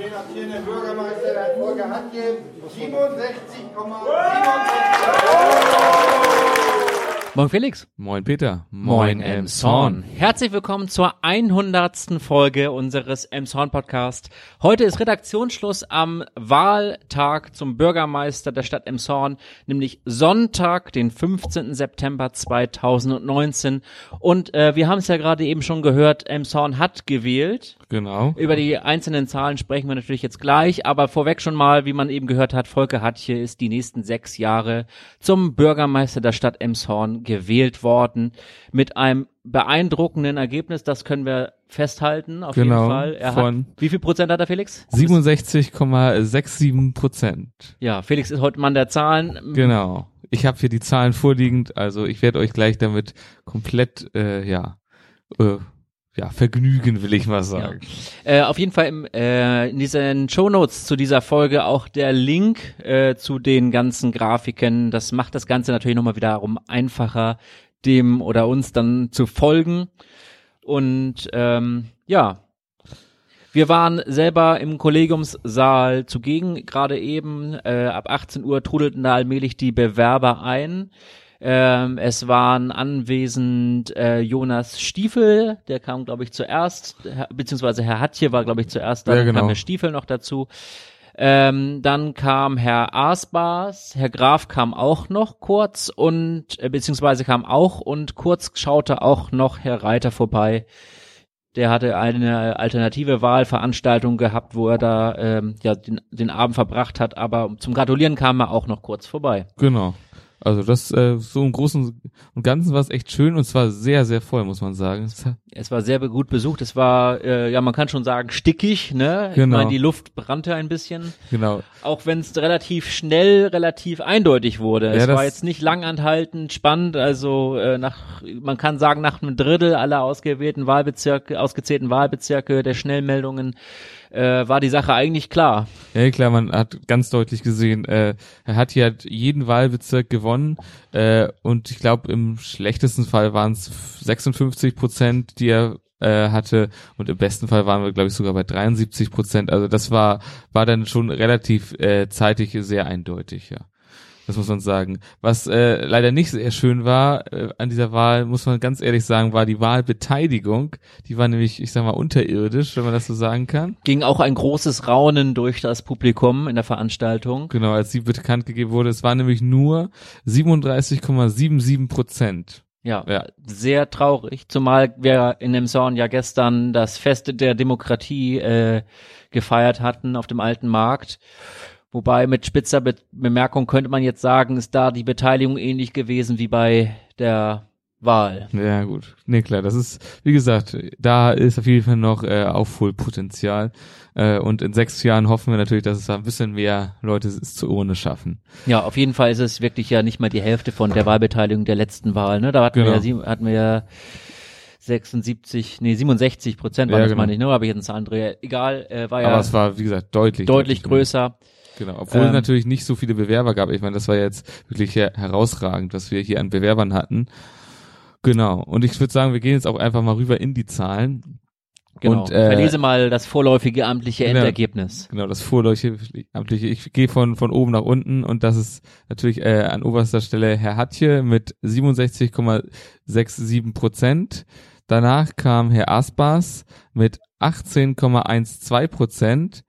den amtierenden Bürgermeister Herrn Volker Hatje 67,7 Moin Felix. Moin Peter. Moin Emshorn. Herzlich willkommen zur 100. Folge unseres Emshorn Podcast. Heute ist Redaktionsschluss am Wahltag zum Bürgermeister der Stadt Emshorn, nämlich Sonntag, den 15. September 2019. Und äh, wir haben es ja gerade eben schon gehört, Emshorn hat gewählt. Genau. Über die einzelnen Zahlen sprechen wir natürlich jetzt gleich, aber vorweg schon mal, wie man eben gehört hat, Volker Hatje ist die nächsten sechs Jahre zum Bürgermeister der Stadt Emshorn gewählt worden. Mit einem beeindruckenden Ergebnis, das können wir festhalten, auf Genau, jeden Fall. Er von- hat, wie viel Prozent hat er, Felix? 67,67 Prozent. Ja, Felix ist heute Mann der Zahlen. Genau. Ich habe hier die Zahlen vorliegend, also ich werde euch gleich damit komplett, äh, ja, äh, ja, vergnügen, will ich mal sagen. Äh, auf jeden Fall im, äh, in diesen Shownotes zu dieser Folge auch der Link äh, zu den ganzen Grafiken. Das macht das Ganze natürlich nochmal wiederum einfacher, dem oder uns dann zu folgen. Und ähm, ja, wir waren selber im Kollegiumssaal zugegen, gerade eben. Äh, ab 18 Uhr trudelten da allmählich die Bewerber ein. Ähm, es waren anwesend äh, Jonas Stiefel, der kam, glaube ich, zuerst, beziehungsweise Herr Hatje war, glaube ich, zuerst, dann Ja, genau. kam Herr Stiefel noch dazu. Ähm, dann kam Herr Asbars, Herr Graf kam auch noch kurz und äh, beziehungsweise kam auch und kurz schaute auch noch Herr Reiter vorbei. Der hatte eine alternative Wahlveranstaltung gehabt, wo er da ähm, ja den, den Abend verbracht hat, aber zum Gratulieren kam er auch noch kurz vorbei. Genau. Also das äh, so im Großen und Ganzen war es echt schön und zwar sehr, sehr voll, muss man sagen. Es war sehr gut besucht. Es war, äh, ja, man kann schon sagen, stickig, ne? Ich Genau. meine, die Luft brannte ein bisschen. Genau. Auch wenn es relativ schnell, relativ eindeutig wurde. Ja, es war jetzt nicht langanhaltend, spannend. Also äh, nach, man kann sagen, nach einem Drittel aller ausgewählten Wahlbezirke, ausgezählten Wahlbezirke der Schnellmeldungen äh, war die Sache eigentlich klar. Ja, klar, man hat ganz deutlich gesehen, äh, er hat hier halt jeden Wahlbezirk gewonnen äh, und ich glaube im schlechtesten Fall waren es 56 Prozent, die er äh, hatte und im besten Fall waren wir glaube ich sogar bei 73 Prozent. Also das war war dann schon relativ äh, zeitig sehr eindeutig, ja. Das muss man sagen. Was äh, leider nicht sehr schön war äh, an dieser Wahl, muss man ganz ehrlich sagen, war die Wahlbeteiligung. Die war nämlich, ich sag mal, unterirdisch, wenn man das so sagen kann. Ging auch ein großes Raunen durch das Publikum in der Veranstaltung. Genau, als sie bekannt gegeben wurde. Es war nämlich nur 37,77 Prozent. Ja, Ja. sehr traurig, zumal wir in dem Zorn ja gestern das Fest der Demokratie äh, gefeiert hatten auf dem alten Markt. Wobei mit spitzer Be Bemerkung könnte man jetzt sagen, ist da die Beteiligung ähnlich gewesen wie bei der Wahl. Ja, gut. Nee, klar, das ist, wie gesagt, da ist auf jeden Fall noch äh, Aufholpotenzial. Äh, und in sechs Jahren hoffen wir natürlich, dass es da ein bisschen mehr Leute es zur Urne schaffen. Ja, auf jeden Fall ist es wirklich ja nicht mal die Hälfte von der Wahlbeteiligung der letzten Wahl. Ne? Da hatten wir Genau. ja, sieben- hatten wir ja 76, nee 67 Prozent war Ja, das genau. meine ich, ne? Habe ich jetzt eine andere. Egal, äh, war ja Aber es war, wie gesagt, deutlich. deutlich mehr. größer. Genau, obwohl Ähm, es natürlich nicht so viele Bewerber gab. Ich meine, das war jetzt wirklich her herausragend, was wir hier an Bewerbern hatten. Genau. Und ich würde sagen, wir gehen jetzt auch einfach mal rüber in die Zahlen. Genau. Und, äh, Verlese mal das vorläufige amtliche Genau. Endergebnis. Genau, das vorläufige amtliche. Ich gehe von, von oben nach unten und das ist natürlich äh, an oberster Stelle Herr Hatje mit 67,67 Prozent. Danach kam Herr Asbas mit 18,12 Prozent.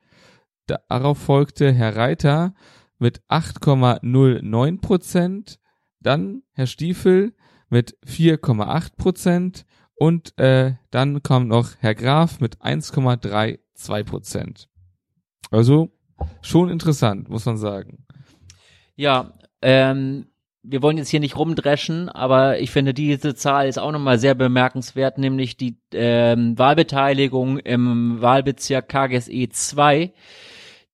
Darauf folgte Herr Reiter mit 8,09 Prozent. Dann Herr Stiefel mit 4,8 Prozent. Und äh, dann kam noch Herr Graf mit 1,32 Prozent. Also schon interessant, muss man sagen. Ja, ähm, wir wollen jetzt hier nicht rumdreschen, aber ich finde, diese Zahl ist auch nochmal sehr bemerkenswert, nämlich die ähm, Wahlbeteiligung im Wahlbezirk KGSE 2.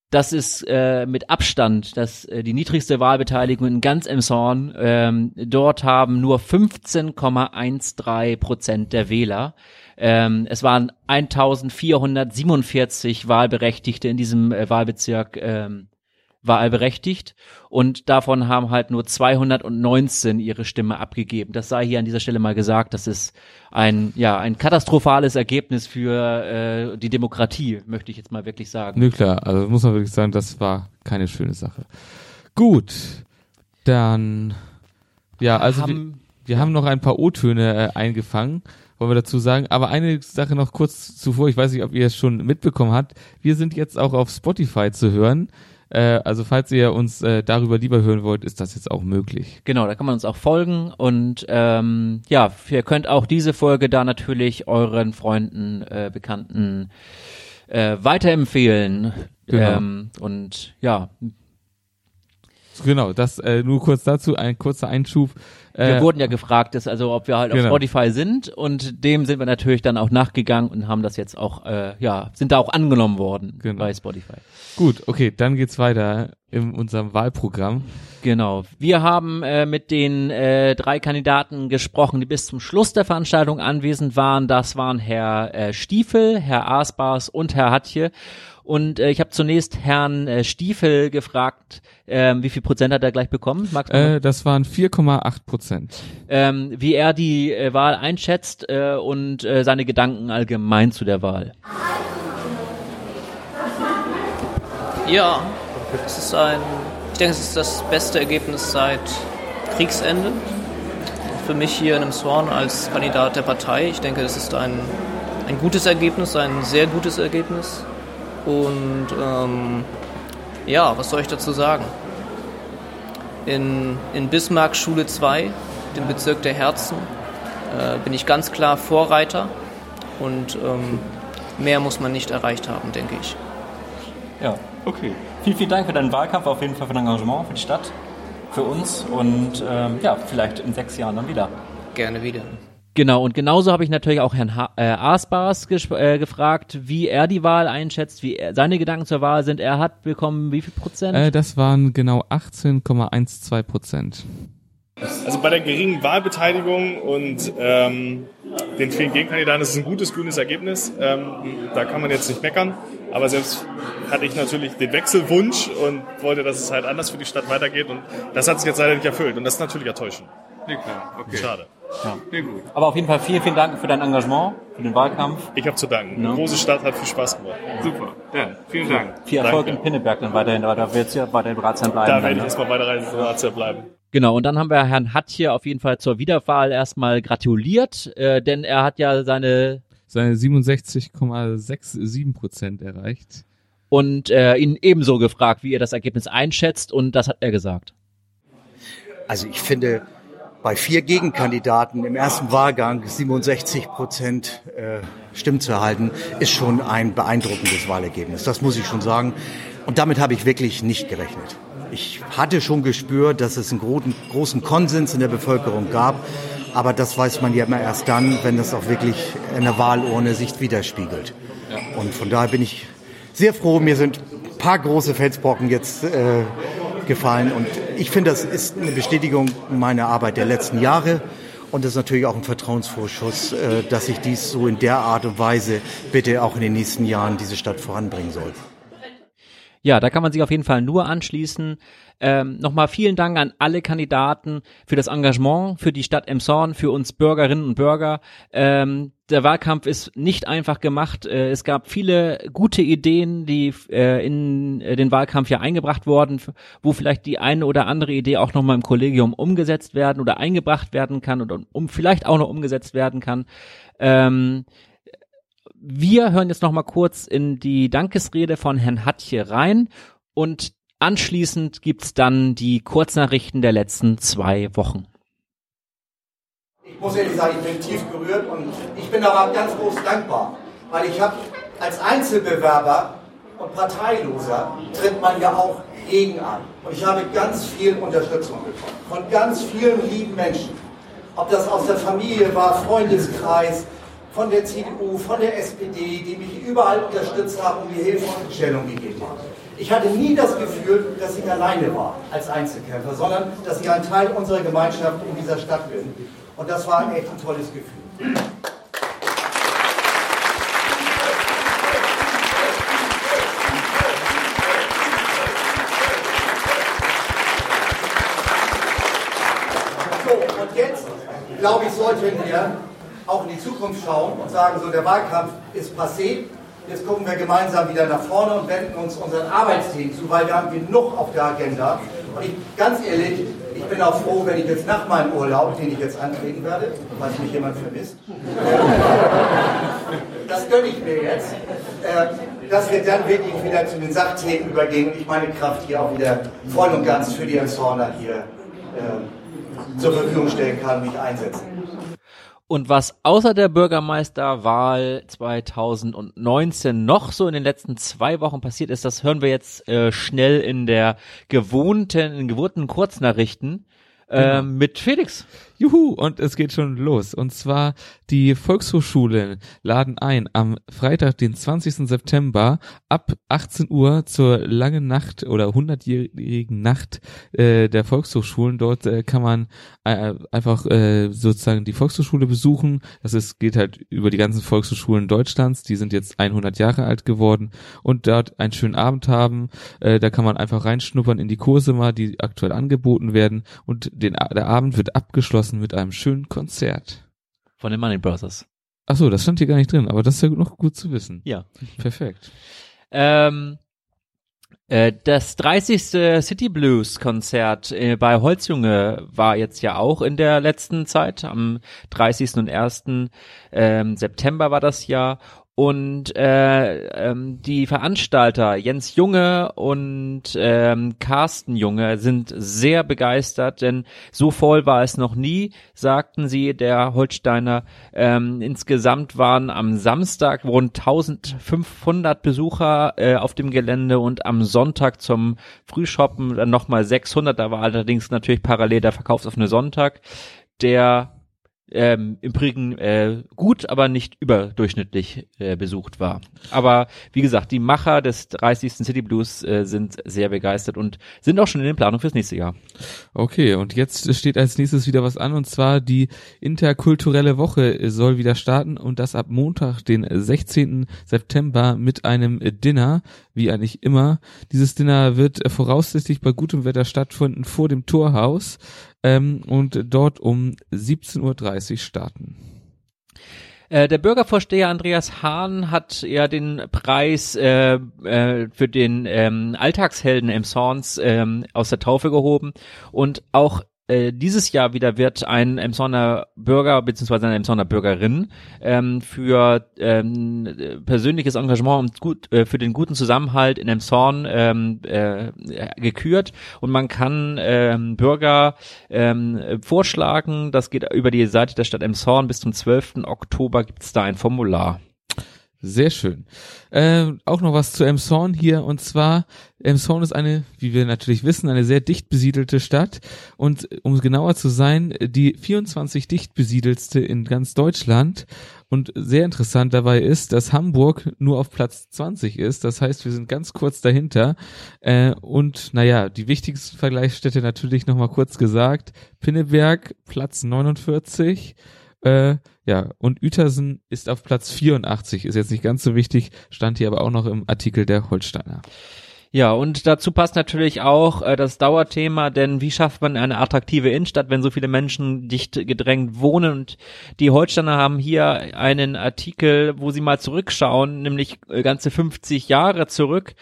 Das ist äh, mit Abstand das, äh, die niedrigste Wahlbeteiligung in ganz Emshorn. Ähm, dort haben nur 15,13 Prozent der Wähler. Ähm, es waren 1447 Wahlberechtigte in diesem äh, Wahlbezirk ähm, wahlberechtigt und davon haben halt nur 219 ihre Stimme abgegeben. Das sei hier an dieser Stelle mal gesagt. Das ist ein ja ein katastrophales Ergebnis für äh, die Demokratie, möchte ich jetzt mal wirklich sagen. Nö, klar, also muss man wirklich sagen, das war keine schöne Sache. Gut, dann ja, also Haben- wir, wir haben noch ein paar O-Töne äh, eingefangen, wollen wir dazu sagen. Aber eine Sache noch kurz zuvor, ich weiß nicht, ob ihr es schon mitbekommen habt. Wir sind jetzt auch auf Spotify zu hören. Äh, also falls ihr uns äh, darüber lieber hören wollt, ist das jetzt auch möglich. Genau, da kann man uns auch folgen und ähm, ja, ihr könnt auch diese Folge da natürlich euren Freunden, äh, Bekannten äh, weiterempfehlen. Genau. Ähm, und ja, Genau, das äh, nur kurz dazu, ein kurzer Einschub. Wir Äh, wurden ja gefragt, dass also ob wir halt auf Genau. Spotify sind und dem sind wir natürlich dann auch nachgegangen und haben das jetzt auch, äh, ja, sind da auch angenommen worden Genau. bei Spotify. gut, okay, dann geht's weiter in unserem Wahlprogramm. Genau. Wir haben äh, mit den äh, drei Kandidaten gesprochen, die bis zum Schluss der Veranstaltung anwesend waren. Das waren Herr äh, Stiefel, Herr Asbars und Herr Hatje. Und äh, ich habe zunächst Herrn äh, Stiefel gefragt, ähm, wie viel Prozent hat er gleich bekommen? Magst du Äh, das waren 4,8 Prozent. ähm, wie er die äh, Wahl einschätzt äh, und äh, seine Gedanken allgemein zu der Wahl. Ja, es ist ein, ich denke, es ist das beste Ergebnis seit Kriegsende. Für mich hier in einem Swan als Kandidat der Partei. Ich denke, es ist ein, ein gutes Ergebnis, ein sehr gutes Ergebnis. Und ähm, ja, was soll ich dazu sagen? In, in Bismarck Schule 2, dem Bezirk der Herzen, äh, bin ich ganz klar Vorreiter. Und ähm, mehr muss man nicht erreicht haben, denke ich. Ja, okay. Vielen, vielen Dank für deinen Wahlkampf, auf jeden Fall für dein Engagement, für die Stadt, für uns und ähm, ja, vielleicht in sechs Jahren dann wieder. Gerne wieder. Genau, und genauso habe ich natürlich auch Herrn ha äh, Asbars äh, gefragt, wie er die Wahl einschätzt, wie er, seine Gedanken zur Wahl sind. Er hat bekommen wie viel Prozent? Äh, das waren genau 18,12 Prozent. Also bei der geringen Wahlbeteiligung und ähm, den vielen Gegenkandidaten ist es ein gutes grünes Ergebnis. Ähm, da kann man jetzt nicht meckern. Aber selbst hatte ich natürlich den Wechselwunsch und wollte, dass es halt anders für die Stadt weitergeht. Und das hat sich jetzt leider nicht erfüllt. Und das ist natürlich enttäuschend. Ja, klar, okay. Schade. Aber auf jeden Fall vielen, vielen Dank für dein Engagement, für den Wahlkampf. Ich habe zu danken. Ja. Eine große Stadt hat viel Spaß gemacht. Super, ja, vielen Dank. Viel Erfolg Danke. in Pinneberg dann weiterhin, aber da wird es ja weiter in Ratsheim bleiben. Da werde ich ne? erstmal weiterreisen, so Ratsherr bleiben. Genau, und dann haben wir Herrn Hatje auf jeden Fall zur Wiederwahl erstmal gratuliert, äh, denn er hat ja seine Seine 67,67 Prozent erreicht. und äh, ihn ebenso gefragt, wie er das Ergebnis einschätzt und das hat er gesagt. Also ich finde, bei vier Gegenkandidaten im ersten Wahlgang 67 Prozent äh, Stimmen zu erhalten, ist schon ein beeindruckendes Wahlergebnis. Das muss ich schon sagen. Und damit habe ich wirklich nicht gerechnet. Ich hatte schon gespürt, dass es einen großen, Konsens in der Bevölkerung gab. Aber das weiß man ja immer erst dann, wenn das auch wirklich in der Wahlurne sich widerspiegelt. Und von daher bin ich sehr froh. Mir sind ein paar große Felsbrocken jetzt äh, gefallen. Und ich finde, das ist eine Bestätigung meiner Arbeit der letzten Jahre. Und das ist natürlich auch ein Vertrauensvorschuss, äh, dass ich dies so in der Art und Weise bitte auch in den nächsten Jahren diese Stadt voranbringen soll. Ja, da kann man sich auf jeden Fall nur anschließen. Ähm, Nochmal vielen Dank an alle Kandidaten für das Engagement, für die Stadt Emshorn, für uns Bürgerinnen und Bürger. Ähm, der Wahlkampf ist nicht einfach gemacht. Äh, es gab viele gute Ideen, die äh, in äh, den Wahlkampf ja eingebracht wurden, wo vielleicht die eine oder andere Idee auch nochmal im Kollegium umgesetzt werden oder eingebracht werden kann oder um vielleicht auch noch umgesetzt werden kann. Ähm, wir hören jetzt noch mal kurz in die Dankesrede von Herrn Hatje rein und anschließend gibt's dann die Kurznachrichten der letzten zwei Wochen. Ich muss ehrlich sagen, ich bin tief gerührt und ich bin aber ganz groß dankbar, weil ich habe als Einzelbewerber und Parteiloser tritt man ja auch gegen an. Und ich habe ganz viel Unterstützung bekommen von ganz vielen lieben Menschen. Ob das aus der Familie war, Freundeskreis, von der CDU, von der SPD, die mich überall unterstützt haben und mir Hilfe und Stellung gegeben haben. Ich hatte nie das Gefühl, dass ich alleine war als Einzelkämpfer, sondern dass ich ein Teil unserer Gemeinschaft in dieser Stadt bin. Und das war echt ein tolles Gefühl. So, und jetzt, glaube ich, sollten wir auch in die Zukunft schauen und sagen, so der Wahlkampf ist passé. Jetzt gucken wir gemeinsam wieder nach vorne und wenden uns unseren Arbeitsthemen zu, weil wir haben genug auf der Agenda. Und ich, ganz ehrlich, ich bin auch froh, wenn ich jetzt nach meinem Urlaub, den ich jetzt antreten werde, falls mich jemand vermisst, das gönne ich mir jetzt, äh, dass wir dann wirklich wieder zu den Sachthemen übergehen und ich meine Kraft hier auch wieder voll und ganz für die Emshorner hier äh, zur Verfügung stellen kann, mich einsetzen. Und was außer der Bürgermeisterwahl 2019 noch so in den letzten zwei Wochen passiert ist, das hören wir jetzt äh, schnell in der gewohnten, in gewohnten Kurznachrichten äh, mit Felix. Juhu, und es geht schon los. Und zwar die Volkshochschulen laden ein am Freitag, den 20. September ab 18 Uhr zur langen Nacht oder 100-jährigen Nacht äh, der Volkshochschulen. Dort äh, kann man äh, einfach äh, sozusagen die Volkshochschule besuchen. Das ist, geht halt über die ganzen Volkshochschulen Deutschlands. Die sind jetzt 100 Jahre alt geworden und dort einen schönen Abend haben. Äh, da kann man einfach reinschnuppern in die Kurse mal, die aktuell angeboten werden. Und den, der Abend wird abgeschlossen mit einem schönen Konzert. Von den Money Brothers. Ach so, das stand hier gar nicht drin, aber das ist ja noch gut zu wissen. Ja. Perfekt. Ähm, äh, das 30. City Blues Konzert äh, bei Holzjunge war jetzt ja auch in der letzten Zeit. Am 30. und 1. Ähm, September war das ja. Und äh, ähm, die Veranstalter Jens Junge und ähm, Carsten Junge sind sehr begeistert, denn so voll war es noch nie, sagten sie, der Holsteiner. Ähm, insgesamt waren am Samstag rund 1500 Besucher äh, auf dem Gelände und am Sonntag zum Frühshoppen dann nochmal 600. Da war allerdings natürlich parallel der Verkaufsoffene Sonntag. Der ähm, im Übrigen äh, gut, aber nicht überdurchschnittlich äh, besucht war. Aber wie gesagt, die Macher des 30. City Blues äh, sind sehr begeistert und sind auch schon in den Planungen fürs nächste Jahr. Okay, und jetzt steht als nächstes wieder was an und zwar die interkulturelle Woche soll wieder starten und das ab Montag, den 16. September mit einem Dinner, wie eigentlich immer. Dieses Dinner wird voraussichtlich bei gutem Wetter stattfinden vor dem Torhaus ähm, und dort um 17.30 Uhr starten. Äh, der Bürgervorsteher Andreas Hahn hat ja den Preis äh, äh, für den ähm, Alltagshelden im Sons ähm, aus der Taufe gehoben und auch äh, dieses Jahr wieder wird ein Emsonner Bürger bzw. eine Emsonner Bürgerin ähm, für ähm, persönliches Engagement und gut, äh, für den guten Zusammenhalt in Emson ähm, äh, gekürt und man kann ähm, Bürger ähm, vorschlagen, das geht über die Seite der Stadt Emshorn bis zum 12. Oktober gibt es da ein Formular. Sehr schön. Äh, auch noch was zu Emshorn hier und zwar Emshorn ist eine, wie wir natürlich wissen, eine sehr dicht besiedelte Stadt und um genauer zu sein, die 24 dicht besiedelste in ganz Deutschland und sehr interessant dabei ist, dass Hamburg nur auf Platz 20 ist. Das heißt, wir sind ganz kurz dahinter. Äh, und naja, die wichtigsten Vergleichsstädte natürlich nochmal kurz gesagt. Pinneberg, Platz 49. Äh, ja, und Uetersen ist auf Platz 84, ist jetzt nicht ganz so wichtig, stand hier aber auch noch im Artikel der Holsteiner. Ja, und dazu passt natürlich auch äh, das Dauerthema, denn wie schafft man eine attraktive Innenstadt, wenn so viele Menschen dicht gedrängt wohnen? Und die Holsteiner haben hier einen Artikel, wo sie mal zurückschauen, nämlich äh, ganze 50 Jahre zurück.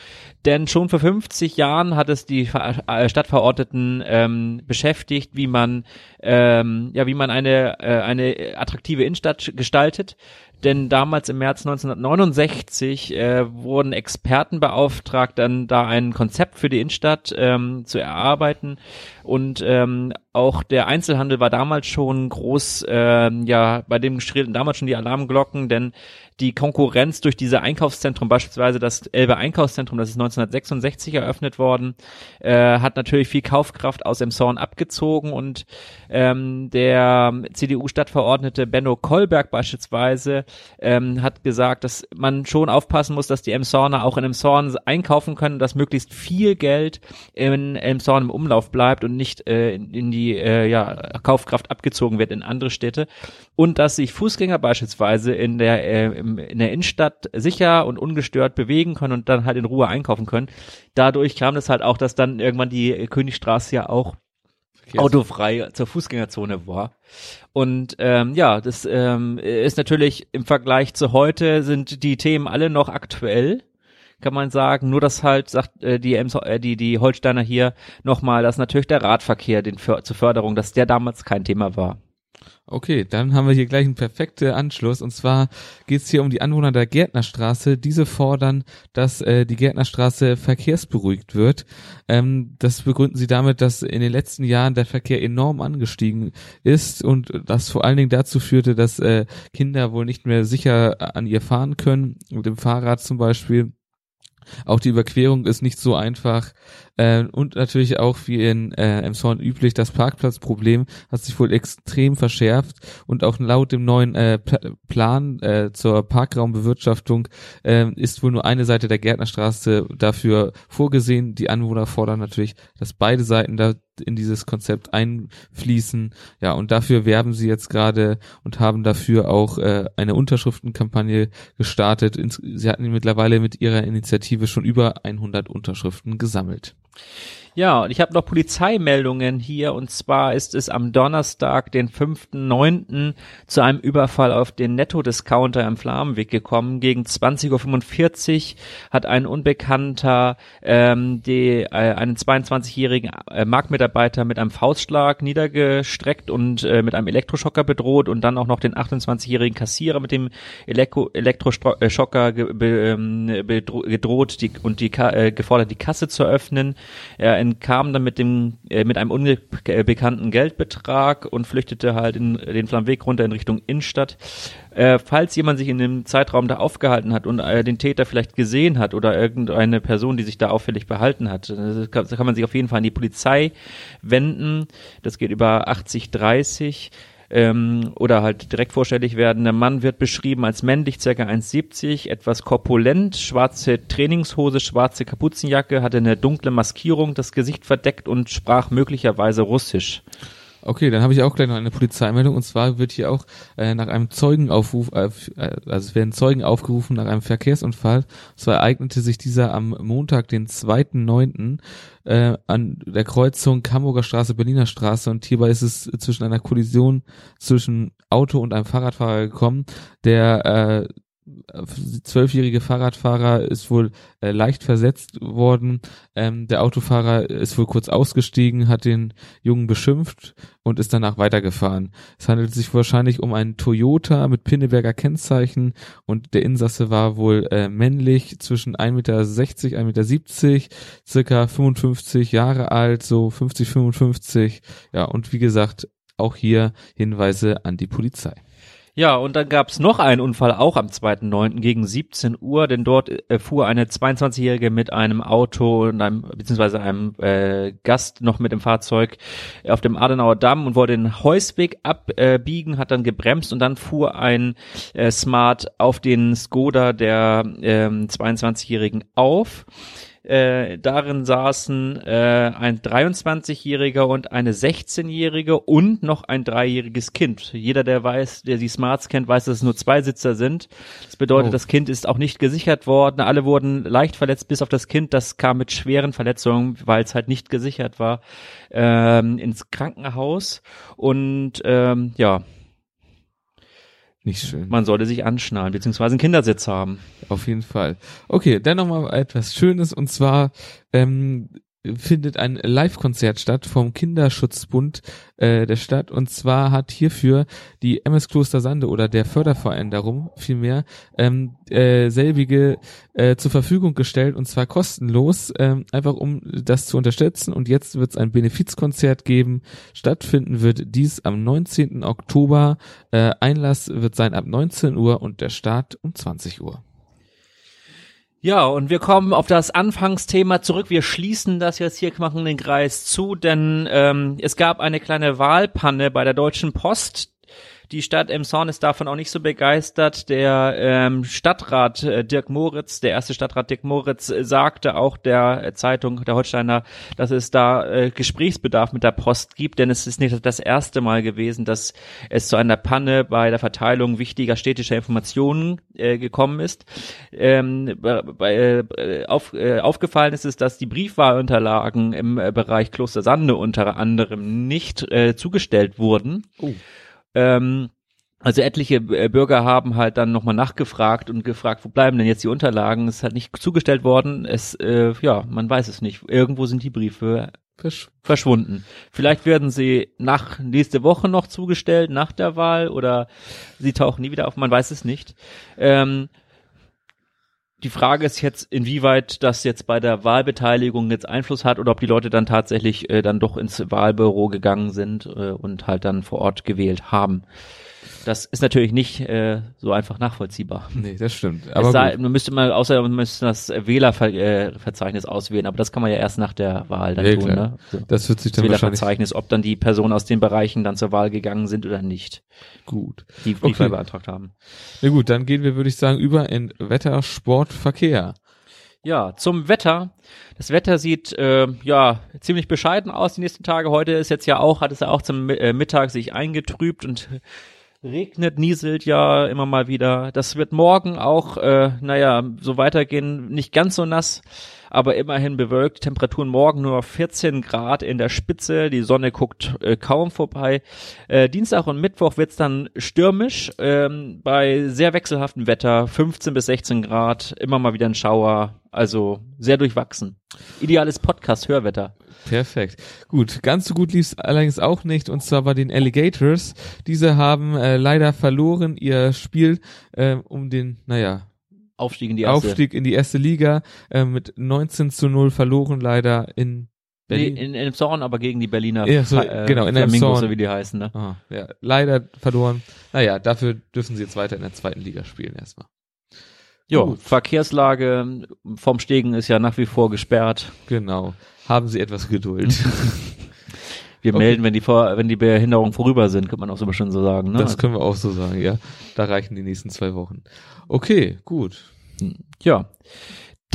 Denn schon vor 50 Jahren hat es die äh, Stadtverordneten ähm, beschäftigt, wie man ähm, ja wie man eine äh, eine attraktive Innenstadt gestaltet denn damals im März 1969 äh, wurden Experten beauftragt, dann da ein Konzept für die Innenstadt ähm, zu erarbeiten. Und ähm, auch der Einzelhandel war damals schon groß, ähm, ja, bei dem schrillten damals schon die Alarmglocken, denn die Konkurrenz durch diese Einkaufszentrum, beispielsweise das Elbe Einkaufszentrum, das ist 1966 eröffnet worden, äh, hat natürlich viel Kaufkraft aus dem Zorn abgezogen und ähm, der CDU-Stadtverordnete Benno Kolberg beispielsweise ähm, hat gesagt, dass man schon aufpassen muss, dass die Emshorner auch in Emshorn einkaufen können, dass möglichst viel Geld in Emshorn im Umlauf bleibt und nicht äh, in, in die äh, ja, Kaufkraft abgezogen wird in andere Städte und dass sich Fußgänger beispielsweise in der äh, in der Innenstadt sicher und ungestört bewegen können und dann halt in Ruhe einkaufen können. Dadurch kam es halt auch, dass dann irgendwann die Königstraße ja auch autofrei zur Fußgängerzone war. Und ähm, ja, das ähm, ist natürlich im Vergleich zu heute sind die Themen alle noch aktuell kann man sagen. Nur dass halt sagt äh, die, Ems, äh, die die Holsteiner hier nochmal, dass natürlich der Radverkehr den für, zur Förderung, dass der damals kein Thema war. Okay, dann haben wir hier gleich einen perfekten Anschluss. Und zwar geht es hier um die Anwohner der Gärtnerstraße. Diese fordern, dass äh, die Gärtnerstraße verkehrsberuhigt wird. Ähm, das begründen sie damit, dass in den letzten Jahren der Verkehr enorm angestiegen ist und das vor allen Dingen dazu führte, dass äh, Kinder wohl nicht mehr sicher an ihr fahren können, mit dem Fahrrad zum Beispiel. Auch die Überquerung ist nicht so einfach. Äh, und natürlich auch wie in äh, Emshorn üblich, das Parkplatzproblem hat sich wohl extrem verschärft und auch laut dem neuen äh, Plan äh, zur Parkraumbewirtschaftung äh, ist wohl nur eine Seite der Gärtnerstraße dafür vorgesehen. Die Anwohner fordern natürlich, dass beide Seiten da in dieses Konzept einfließen. Ja, und dafür werben sie jetzt gerade und haben dafür auch äh, eine Unterschriftenkampagne gestartet. Sie hatten mittlerweile mit ihrer Initiative schon über 100 Unterschriften gesammelt. Ja, und ich habe noch Polizeimeldungen hier und zwar ist es am Donnerstag, den 5.9. zu einem Überfall auf den Netto-Discounter im Flammenweg gekommen. Gegen 20.45 Uhr hat ein Unbekannter ähm, die, äh, einen 22-jährigen äh, Marktmitarbeiter mit einem Faustschlag niedergestreckt und äh, mit einem Elektroschocker bedroht und dann auch noch den 28-jährigen Kassierer mit dem Elektro Elektroschocker ge ähm, gedroht die, und die äh, gefordert, die Kasse zu öffnen. Er entkam dann mit dem äh, mit einem unbekannten Geldbetrag und flüchtete halt in den Flammweg runter in Richtung Innenstadt. Äh, falls jemand sich in dem Zeitraum da aufgehalten hat und äh, den Täter vielleicht gesehen hat oder irgendeine Person, die sich da auffällig behalten hat, äh, kann, kann man sich auf jeden Fall an die Polizei wenden. Das geht über 8030 ähm, oder halt direkt vorstellig werden. Der Mann wird beschrieben als männlich, ca. 1,70, etwas korpulent, schwarze Trainingshose, schwarze Kapuzenjacke, hatte eine dunkle Maskierung, das Gesicht verdeckt und sprach möglicherweise Russisch. Okay, dann habe ich auch gleich noch eine Polizeimeldung und zwar wird hier auch äh, nach einem Zeugenaufruf, äh, äh, also es werden Zeugen aufgerufen nach einem Verkehrsunfall. Und zwar ereignete sich dieser am Montag, den 2.9. Äh, an der Kreuzung Hamburger Straße, Berliner Straße und hierbei ist es zwischen einer Kollision zwischen Auto und einem Fahrradfahrer gekommen, der äh, zwölfjährige Fahrradfahrer ist wohl äh, leicht versetzt worden. Ähm, der Autofahrer ist wohl kurz ausgestiegen, hat den Jungen beschimpft und ist danach weitergefahren. Es handelt sich wahrscheinlich um einen Toyota mit Pinneberger Kennzeichen und der Insasse war wohl äh, männlich, zwischen 1,60 Meter, 1,70 Meter, circa 55 Jahre alt, so 50, 55. Ja, und wie gesagt, auch hier Hinweise an die Polizei. Ja, und dann gab's noch einen Unfall, auch am 2.9. gegen 17 Uhr, denn dort äh, fuhr eine 22-Jährige mit einem Auto und einem, beziehungsweise einem äh, Gast noch mit dem Fahrzeug auf dem Adenauer Damm und wollte den Heusweg abbiegen, hat dann gebremst und dann fuhr ein äh, Smart auf den Skoda der äh, 22-Jährigen auf. Äh, darin saßen äh, ein 23-Jähriger und eine 16-Jährige und noch ein dreijähriges Kind. Jeder, der weiß, der die Smarts kennt, weiß, dass es nur zwei Sitzer sind. Das bedeutet, oh. das Kind ist auch nicht gesichert worden. Alle wurden leicht verletzt, bis auf das Kind. Das kam mit schweren Verletzungen, weil es halt nicht gesichert war, ähm, ins Krankenhaus. Und ähm, ja, nicht schön. Man sollte sich anschnallen, beziehungsweise einen Kindersitz haben. Auf jeden Fall. Okay, dann nochmal etwas Schönes und zwar ähm, findet ein Live-Konzert statt vom Kinderschutzbund äh, der Stadt und zwar hat hierfür die MS Kloster Sande oder der Förderverein darum vielmehr ähm, äh, selbige äh, zur Verfügung gestellt und zwar kostenlos, ähm, einfach um das zu unterstützen und jetzt wird es ein Benefizkonzert geben. Stattfinden wird dies am 19. Oktober. Äh, Einlass wird sein ab 19 Uhr und der Start um 20 Uhr. Ja, und wir kommen auf das Anfangsthema zurück. Wir schließen das jetzt hier, machen den Kreis zu, denn ähm, es gab eine kleine Wahlpanne bei der Deutschen Post. Die Stadt Emshorn ist davon auch nicht so begeistert. Der ähm, Stadtrat äh, Dirk Moritz, der erste Stadtrat Dirk Moritz, äh, sagte auch der äh, Zeitung, der Holsteiner, dass es da äh, Gesprächsbedarf mit der Post gibt, denn es ist nicht das erste Mal gewesen, dass es zu einer Panne bei der Verteilung wichtiger städtischer Informationen äh, gekommen ist. Ähm, bei, äh, auf, äh, aufgefallen ist es, dass die Briefwahlunterlagen im äh, Bereich Kloster Sande unter anderem nicht äh, zugestellt wurden. Oh. Ähm, also etliche äh, Bürger haben halt dann nochmal nachgefragt und gefragt, wo bleiben denn jetzt die Unterlagen? Es ist halt nicht zugestellt worden. Es, äh, ja, man weiß es nicht. Irgendwo sind die Briefe Versch verschwunden. Vielleicht werden sie nach nächste Woche noch zugestellt, nach der Wahl, oder sie tauchen nie wieder auf, man weiß es nicht. Ähm, die Frage ist jetzt, inwieweit das jetzt bei der Wahlbeteiligung jetzt Einfluss hat oder ob die Leute dann tatsächlich äh, dann doch ins Wahlbüro gegangen sind äh, und halt dann vor Ort gewählt haben. Das ist natürlich nicht äh, so einfach nachvollziehbar. Nee, das stimmt. Aber sei, man müsste mal, außer man müsste das Wählerverzeichnis auswählen, aber das kann man ja erst nach der Wahl dann Ja, tun, klar. ne? So. das wird sich Das dann wahrscheinlich Wählerverzeichnis, ob dann die Personen aus den Bereichen dann zur Wahl gegangen sind oder nicht, gut. die Briefwahl Okay. beantragt haben. Na gut, dann gehen wir, würde ich sagen, über in Wetter, Sport, Verkehr. Ja, zum Wetter. Das Wetter sieht äh, ja ziemlich bescheiden aus die nächsten Tage. Heute ist jetzt ja auch, hat es ja auch zum äh, Mittag sich eingetrübt und regnet, nieselt ja immer mal wieder. Das wird morgen auch, äh, naja, so weitergehen. Nicht ganz so nass, aber immerhin bewölkt. Temperaturen morgen nur 14 Grad in der Spitze. Die Sonne guckt äh, kaum vorbei. Äh, Dienstag und Mittwoch wird's dann stürmisch. Ähm, bei sehr wechselhaftem Wetter 15 bis 16 Grad. Immer mal wieder ein Schauer. Also sehr durchwachsen. Ideales Podcast-Hörwetter. Perfekt. Gut, ganz so gut lief's allerdings auch nicht, und zwar bei den Alligators. Diese haben äh, leider verloren ihr Spiel äh, um den, naja, Aufstieg in die erste. Aufstieg in die erste Liga äh, mit 19 zu 0 verloren leider in Nee, Berlin. in, in Zorn, aber gegen die Berliner Ja, so, äh, genau, in Flamingos, so wie die heißen, ne? Ah, ja, leider verloren. Naja, dafür dürfen sie jetzt weiter in der zweiten Liga spielen erstmal. Jo. Verkehrslage vom Stegen ist ja nach wie vor gesperrt. Genau. Haben sie etwas Geduld. Wir Okay. melden, wenn die vor, wenn die Behinderungen vorüber sind, könnte man auch so schön so sagen, ne? Das können wir auch so sagen, ja. Da reichen die nächsten zwei Wochen. Okay, gut. Ja.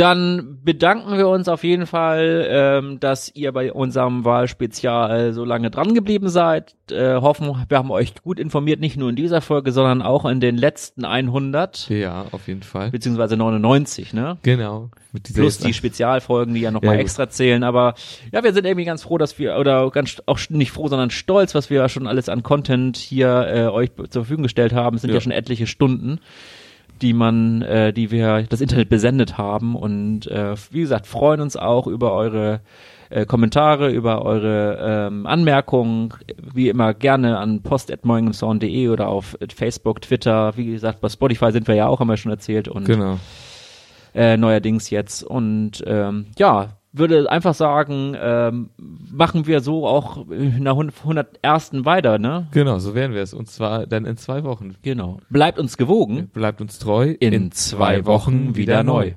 Dann bedanken wir uns auf jeden Fall, ähm, dass ihr bei unserem Wahlspezial so lange dran geblieben seid. Äh, hoffen, wir haben euch gut informiert, nicht nur in dieser Folge, sondern auch in den letzten 100, Ja, auf jeden Fall. beziehungsweise 99, ne? Genau. Plus die Spezialfolgen, die ja nochmal Ja, mal extra zählen. Aber ja, wir sind irgendwie ganz froh, dass wir, oder ganz auch nicht froh, sondern stolz, was wir schon alles an Content hier äh, euch zur Verfügung gestellt haben. Es sind ja, Ja. schon etliche Stunden, die man, äh, die wir das Internet besendet haben. Und äh, wie gesagt, freuen uns auch über eure äh, Kommentare, über eure ähm, Anmerkungen, wie immer gerne an post.morgensound.de oder auf Facebook, Twitter, wie gesagt, bei Spotify sind wir ja auch, haben wir schon erzählt. Und Genau. äh, neuerdings jetzt. Und ähm, ja, würde einfach sagen, ähm, machen wir so auch in der 101. weiter, ne? Genau, so werden wir es. Und zwar dann in zwei Wochen. Genau. Bleibt uns gewogen. Bleibt uns treu. In zwei Wochen wieder neu.